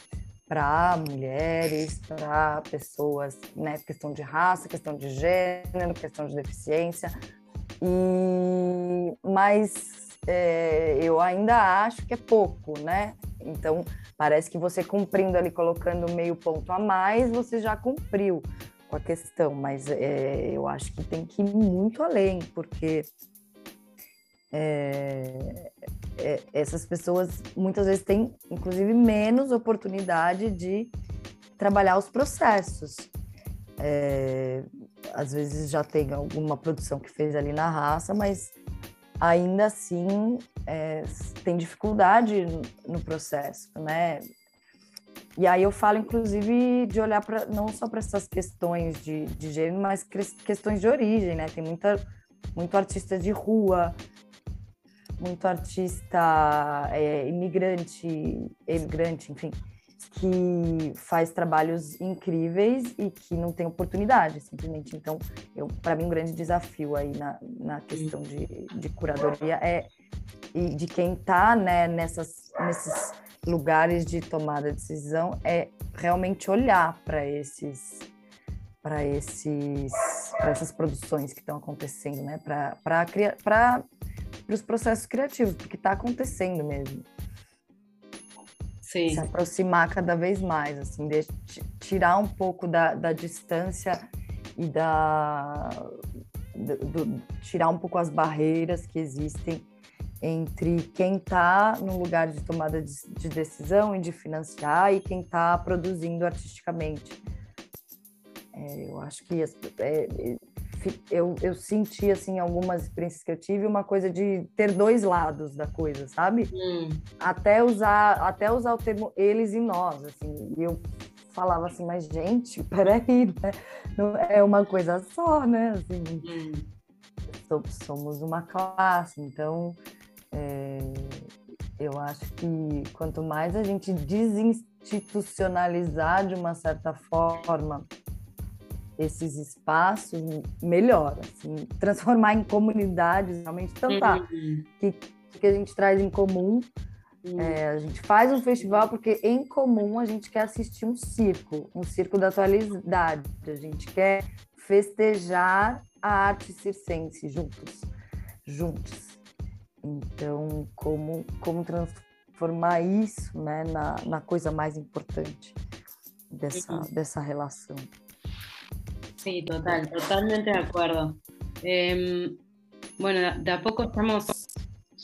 para mulheres, para pessoas, né? Questão de raça, questão de gênero, questão de deficiência. E, mas é, eu ainda acho que é pouco, né? Então, parece que você cumprindo ali, colocando meio ponto a mais, você já cumpriu com a questão, mas é, eu acho que tem que ir muito além, porque é, é, essas pessoas muitas vezes têm, inclusive, menos oportunidade de trabalhar os processos. Às vezes já tem alguma produção que fez ali na raça, mas ainda assim é, tem dificuldade no processo, né? E aí eu falo, inclusive, de olhar para não só para essas questões de, de gênero, mas questões de origem, né? Tem muita, muito artista de rua, muito artista é, imigrante, imigrante, enfim, que faz trabalhos incríveis e que não tem oportunidade, simplesmente. Então, para mim, um grande desafio aí na, na questão de, de curadoria é e de quem está né, nessas, nesses lugares de tomada de decisão é realmente olhar para esses para esses para essas produções que estão acontecendo, né? Para para os processos criativos, porque está acontecendo mesmo. Sim. Se aproximar cada vez mais, assim, de, tirar um pouco da, da distância e da. Do, do, tirar um pouco as barreiras que existem entre quem está no lugar de tomada de, de, decisão e de financiar e quem está produzindo artisticamente. É, eu acho que as, é, eu, eu senti, assim, algumas experiências que eu tive, uma coisa de ter dois lados da coisa, sabe? Hum. Até, usar, até usar o termo eles e nós, assim. E eu falava assim, mas gente, peraí, né? Não é uma coisa só, né? Assim, hum. Somos uma classe, então é, eu acho que quanto mais a gente desinstitucionalizar de uma certa forma esses espaços, melhor, assim, transformar em comunidades, realmente, então tá, uhum. que, que a gente traz em comum, uhum. é, a gente faz um festival porque em comum a gente quer assistir um circo, um circo da atualidade, a gente quer festejar a arte circense juntos, juntos. Então, como, como transformar isso né, na, na coisa mais importante dessa, uhum. dessa relação. Sí, total, totalmente de acuerdo. Em, bueno, de a poco estamos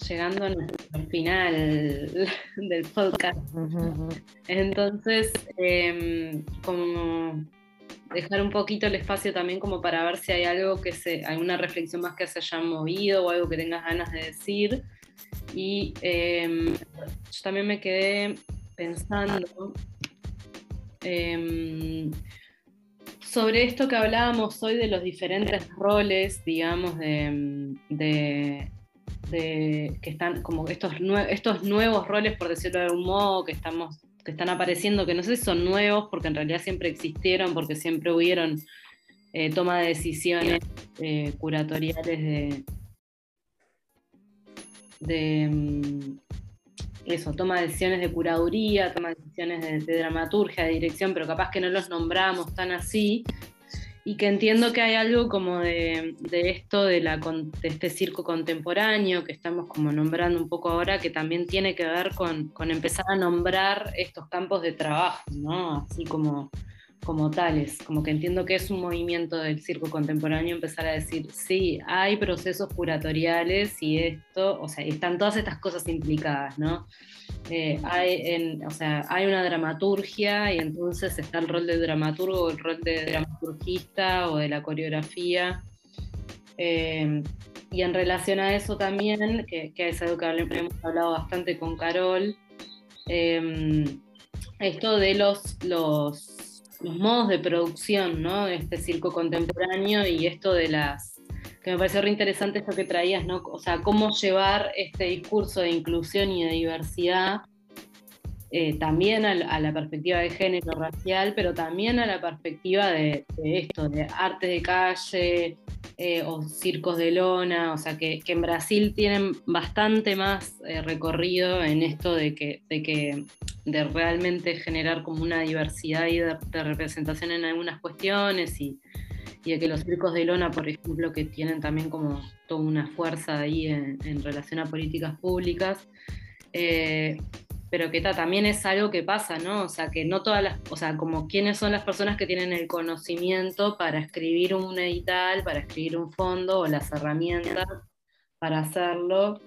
llegando al final del podcast. Entonces, em, como dejar un poquito el espacio también como para ver si hay algo que se, alguna reflexión más que se haya movido o algo que tengas ganas de decir. Y em, yo también me quedé pensando sobre esto que hablábamos hoy de los diferentes roles, digamos, de, que están como estos, estos nuevos roles, por decirlo de algún modo, que, estamos, que están apareciendo, que no sé si son nuevos, porque en realidad siempre existieron, porque siempre hubieron eh, toma de decisiones eh, curatoriales de, de mm, eso, toma decisiones de curaduría, toma decisiones de, dramaturgia, de dirección, pero capaz que no los nombramos tan así. Y que entiendo que hay algo como de, esto de, la, de este circo contemporáneo que estamos como nombrando un poco ahora, que también tiene que ver con, con empezar a nombrar estos campos de trabajo, ¿no? Así como como tales, como que entiendo que es un movimiento del circo contemporáneo empezar a decir, sí, hay procesos curatoriales y esto, o sea, están todas estas cosas implicadas, ¿no? Eh, hay, o sea, hay una dramaturgia y entonces está el rol del dramaturgo, el rol de dramaturgista o de la coreografía. Eh, y en relación a eso también, que, es algo que hemos hablado bastante con Carol, eh, esto de los los modos de producción ¿no? de este circo contemporáneo y esto de las que me pareció re interesante esto que traías, ¿no? O sea, cómo llevar este discurso de inclusión y de diversidad eh, también a, la perspectiva de género racial, pero también a la perspectiva de, esto, de arte de calle eh, o circos de lona, o sea, que, en Brasil tienen bastante más eh, recorrido en esto de que, de que de realmente generar como una diversidad y de, representación en algunas cuestiones y, de que los circos de lona, por ejemplo, que tienen también como toda una fuerza ahí en, relación a políticas públicas, pero que también es algo que pasa, ¿no? O sea, que no todas las, o sea, como quiénes son las personas que tienen el conocimiento para escribir un edital, para escribir un fondo o las herramientas para hacerlo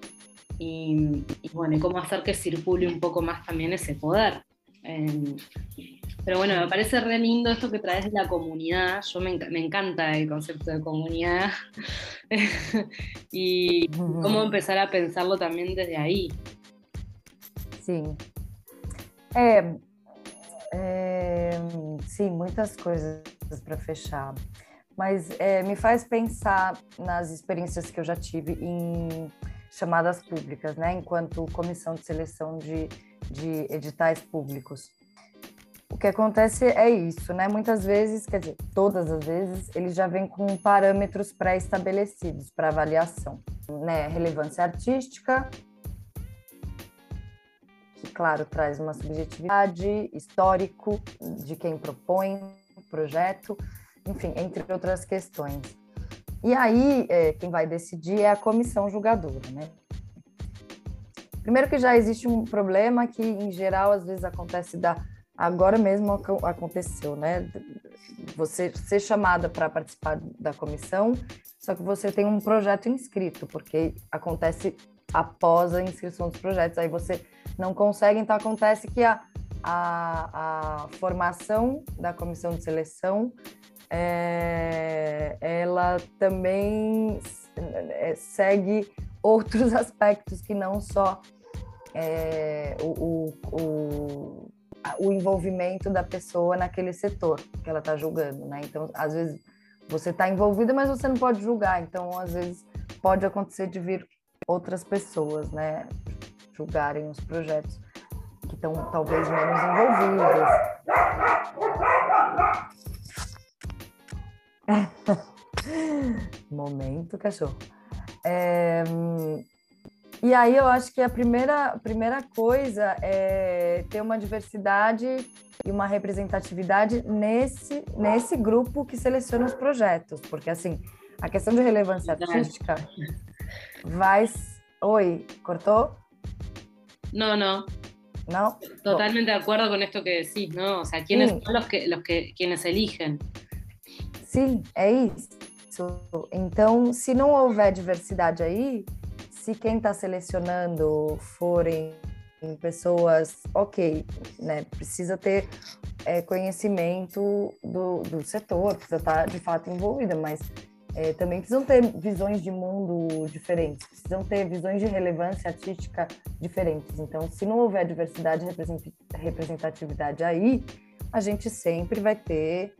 y, bueno, y cómo hacer que circule un poco más también ese poder. Em, pero bueno, me parece re lindo esto que traes de la comunidad. Yo me, me encanta el concepto de comunidad y cómo empezar a pensarlo también desde ahí. Sim. É, é, sim, muitas coisas para fechar. Mas é, me faz pensar nas experiências que eu já tive em chamadas públicas, né? Enquanto comissão de seleção de, de editais públicos. O que acontece é isso, né? Muitas vezes, quer dizer, todas as vezes, ele já vem com parâmetros pré-estabelecidos para avaliação, né? Relevância artística, claro, traz uma subjetividade, histórico de quem propõe o projeto, enfim, entre outras questões. E aí, é, quem vai decidir é a comissão julgadora, né? Primeiro que já existe um problema que, em geral, às vezes acontece da... Agora mesmo aconteceu, né? Você ser chamada para participar da comissão, só que você tem um projeto inscrito, porque acontece após a inscrição dos projetos. Aí você não consegue, então acontece que a, a, a formação da comissão de seleção é, ela também é, segue outros aspectos que não só é, o, o, o, envolvimento da pessoa naquele setor que ela está julgando, né? Então, às vezes você está envolvida, mas você não pode julgar. Então, às vezes pode acontecer de vir outras pessoas, né, julgarem os projetos que estão talvez menos envolvidas. Momento, cachorro. É, e aí eu acho que a primeira, primeira coisa é ter uma diversidade e uma representatividade nesse, nesse grupo que seleciona os projetos, porque assim, a questão de relevância artística vai. Oi, ¿cortó? No, no. ¿No? Totalmente de acuerdo con esto que decís, ¿no? O sea, ¿quiénes Sim. son los que, los que quienes eligen? Sim, é isso. Então, se não houver diversidade aí, se quem está selecionando forem pessoas, ok, né? Precisa ter é, conhecimento do, do setor, precisa estar tá, de fato envolvida, mas é, também precisam ter visões de mundo diferentes, precisam ter visões de relevância artística diferentes. Então, se não houver diversidade e representatividade aí, a gente sempre vai ter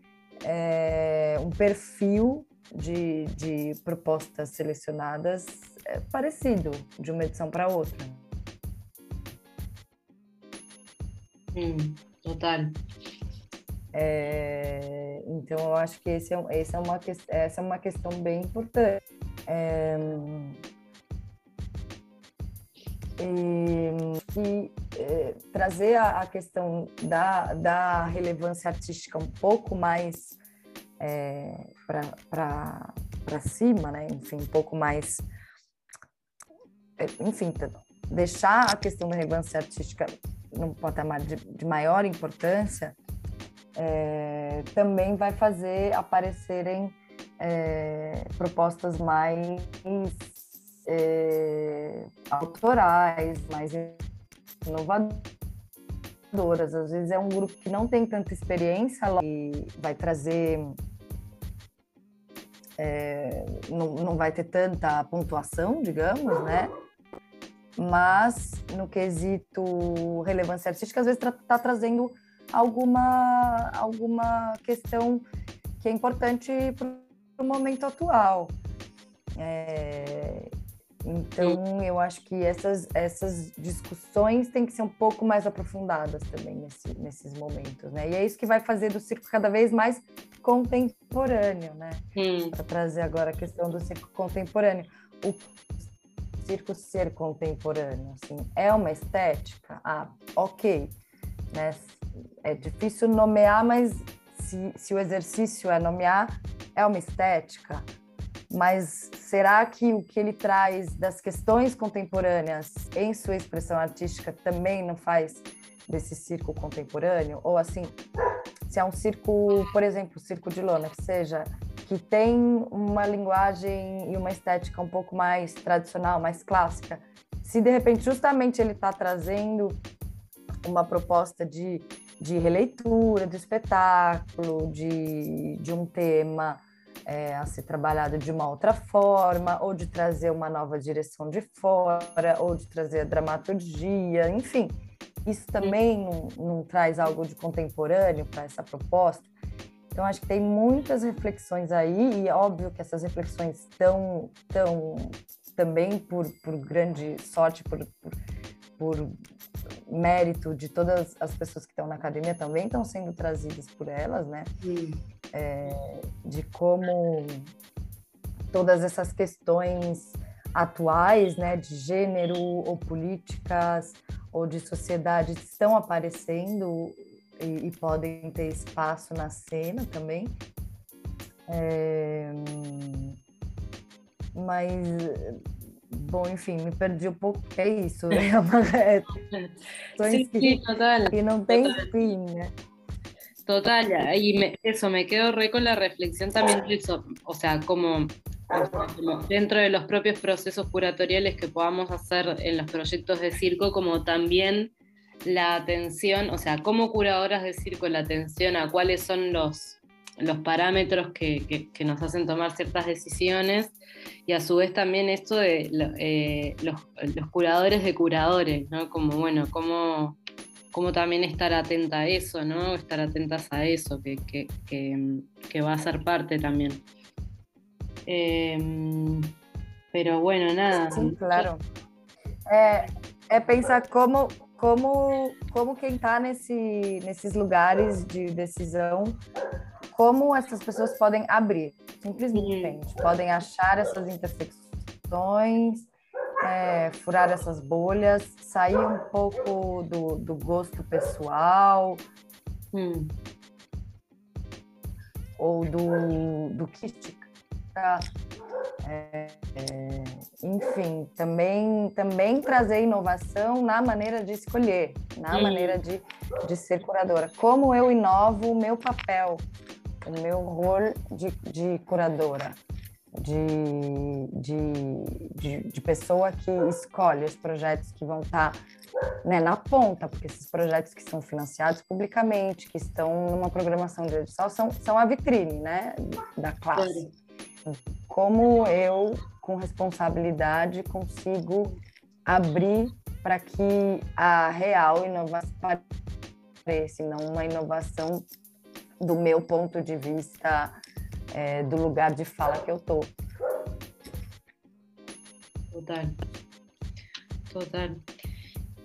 é, um perfil de, de propostas selecionadas é, parecido de uma edição para outra. Hum, total. É, então, eu acho que esse é, esse é uma, essa é uma questão bem importante. É, e, e é, trazer a, a, questão da, da relevância artística um pouco mais é, para cima, né? enfim, um pouco mais. É, enfim, deixar a questão da relevância artística num patamar de, de maior importância é, também vai fazer aparecerem é, propostas mais é, autorais, mais inovadoras. Às vezes é um grupo que não tem tanta experiência e vai trazer. É, não, não vai ter tanta pontuação, digamos, né? Mas no quesito relevância artística, às vezes está trazendo alguma, alguma questão que é importante para o momento atual. É, então, eu acho que essas, essas discussões têm que ser um pouco mais aprofundadas também nesse, nesses momentos, né? E é isso que vai fazer do circo cada vez mais contemporâneo, né? Para trazer agora a questão do circo contemporâneo. O circo ser contemporâneo, assim, é uma estética? Ah, ok. Né? É difícil nomear, mas se, se o exercício é nomear, é uma estética? mas será que o que ele traz das questões contemporâneas em sua expressão artística também não faz desse circo contemporâneo? Ou assim, se é um circo, por exemplo, circo de lona, que seja que tem uma linguagem e uma estética um pouco mais tradicional, mais clássica, se de repente justamente ele está trazendo uma proposta de, de releitura do espetáculo, de, de um tema é, a ser trabalhado de uma outra forma, ou de trazer uma nova direção de fora, ou de trazer a dramaturgia, enfim. Isso também não, não traz algo de contemporâneo para essa proposta. Então, acho que tem muitas reflexões aí, e é óbvio que essas reflexões estão tão, também por, por grande sorte, por, por, por mérito de todas as pessoas que estão na academia também estão sendo trazidas por elas, né? É, de como todas essas questões atuais, né, de gênero ou políticas ou de sociedade estão aparecendo e, e podem ter espaço na cena também. É, mas Bom, enfim, me perdi um pouco, é isso, né? total. Y no tem fin, Total, y me, eso, me quedo re con la reflexión también de eso, o sea, como, dentro de los propios procesos curatoriales que podamos hacer en los proyectos de circo, como también la atención, o sea, como curadoras de circo, la atención a cuáles son los, los parámetros que, que nos hacen tomar ciertas decisiones y a su vez también esto de eh, los, los, curadores de curadores, ¿no? Como, bueno, cómo, cómo, también estar atenta a eso, ¿no? Estar atentas a eso, que, que, que, va a ser parte también. Em, pero bueno, nada. Sí, claro. É, é pensar como, como, como quem está nesse, nesses lugares de decisão como essas pessoas podem abrir, simplesmente. Podem achar essas intersecções, é, furar essas bolhas, sair um pouco do, do gosto pessoal. Hum. Ou do, do quística. É, é, enfim, também, também trazer inovação na maneira de escolher, na hum. maneira de, de ser curadora. Como eu inovo o meu papel o meu rol de, de curadora, de, de, de, de, pessoa que escolhe os projetos que vão estar tá, né, na ponta, porque esses projetos que são financiados publicamente, que estão numa programação de edição, são, são a vitrine né, da classe. Como eu, com responsabilidade, consigo abrir para que a real inovação apareça, não uma inovação do meu ponto de vista, é, do lugar de fala que eu tô. Total, total.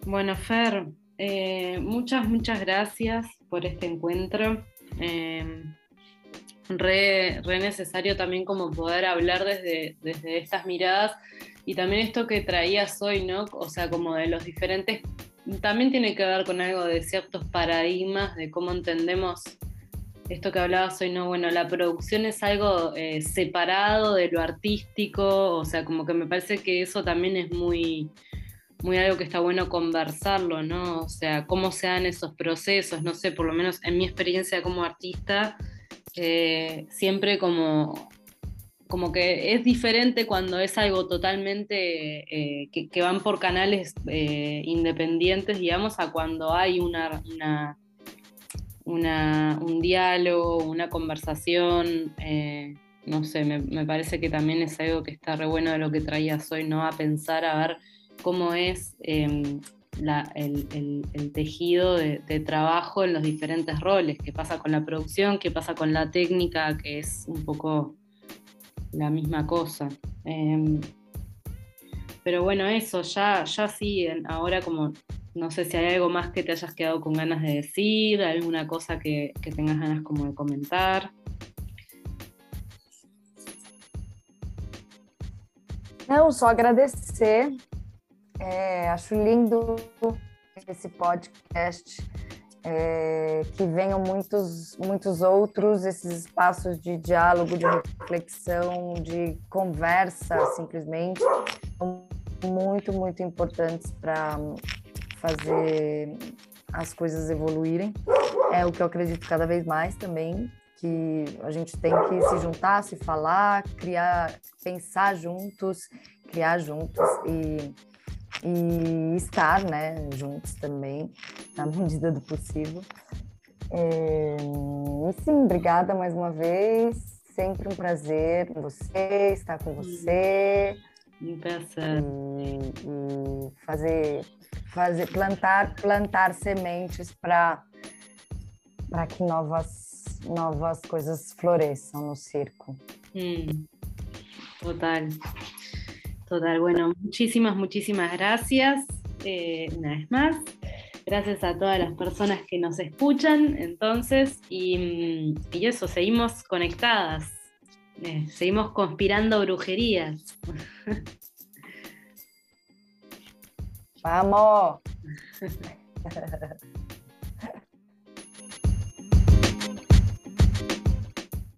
Bueno, Fer, eh, muchas, muchas gracias por este encuentro. Eh, re, re, necesario también como poder hablar desde, desde estas miradas y también esto que traías hoy, ¿no? O sea, como de los diferentes, también tiene que ver con algo de ciertos paradigmas de cómo entendemos esto que hablabas hoy, no, bueno, la producción es algo eh, separado de lo artístico, o sea, como que me parece que eso también es muy, muy algo que está bueno conversarlo, ¿no? O sea, cómo se dan esos procesos, no sé, por lo menos en mi experiencia como artista, eh, siempre como, como que es diferente cuando es algo totalmente eh, que, van por canales independientes, digamos, a cuando hay una una, un diálogo, una conversación, eh, no sé, me, parece que también es algo que está re bueno de lo que traías hoy, ¿no? A pensar, a ver cómo es em, el, tejido de, trabajo en los diferentes roles, qué pasa con la producción, qué pasa con la técnica, que es un poco la misma cosa. Em, pero bueno, eso, ya, ya sí, ahora como no sé si hay algo más que te hayas quedado con ganas de decir, alguna cosa que, que tengas ganas como de comentar. Não, só agradecer. É, acho lindo esse podcast. É, que venham muitos, muitos outros, esses espaços de diálogo, de reflexão, de conversa, simplesmente, muito, muito importantes para fazer as coisas evoluírem. É o que eu acredito cada vez mais também, que a gente tem que se juntar, se falar, criar, pensar juntos, criar juntos e, e estar, né, juntos também, na medida do possível. É, e sim, obrigada mais uma vez. Sempre um prazer você, estar com você. Um prazer. E, e fazer, fazer, plantar, plantar sementes para para que novas novas coisas floresçam no circo. Mm, total, total. Bueno, muchísimas, muchísimas gracias. Eh, una vez más, gracias a todas las personas que nos escuchan, entonces, y, y eso, seguimos conectadas, eh, seguimos conspirando brujerías. Vamos.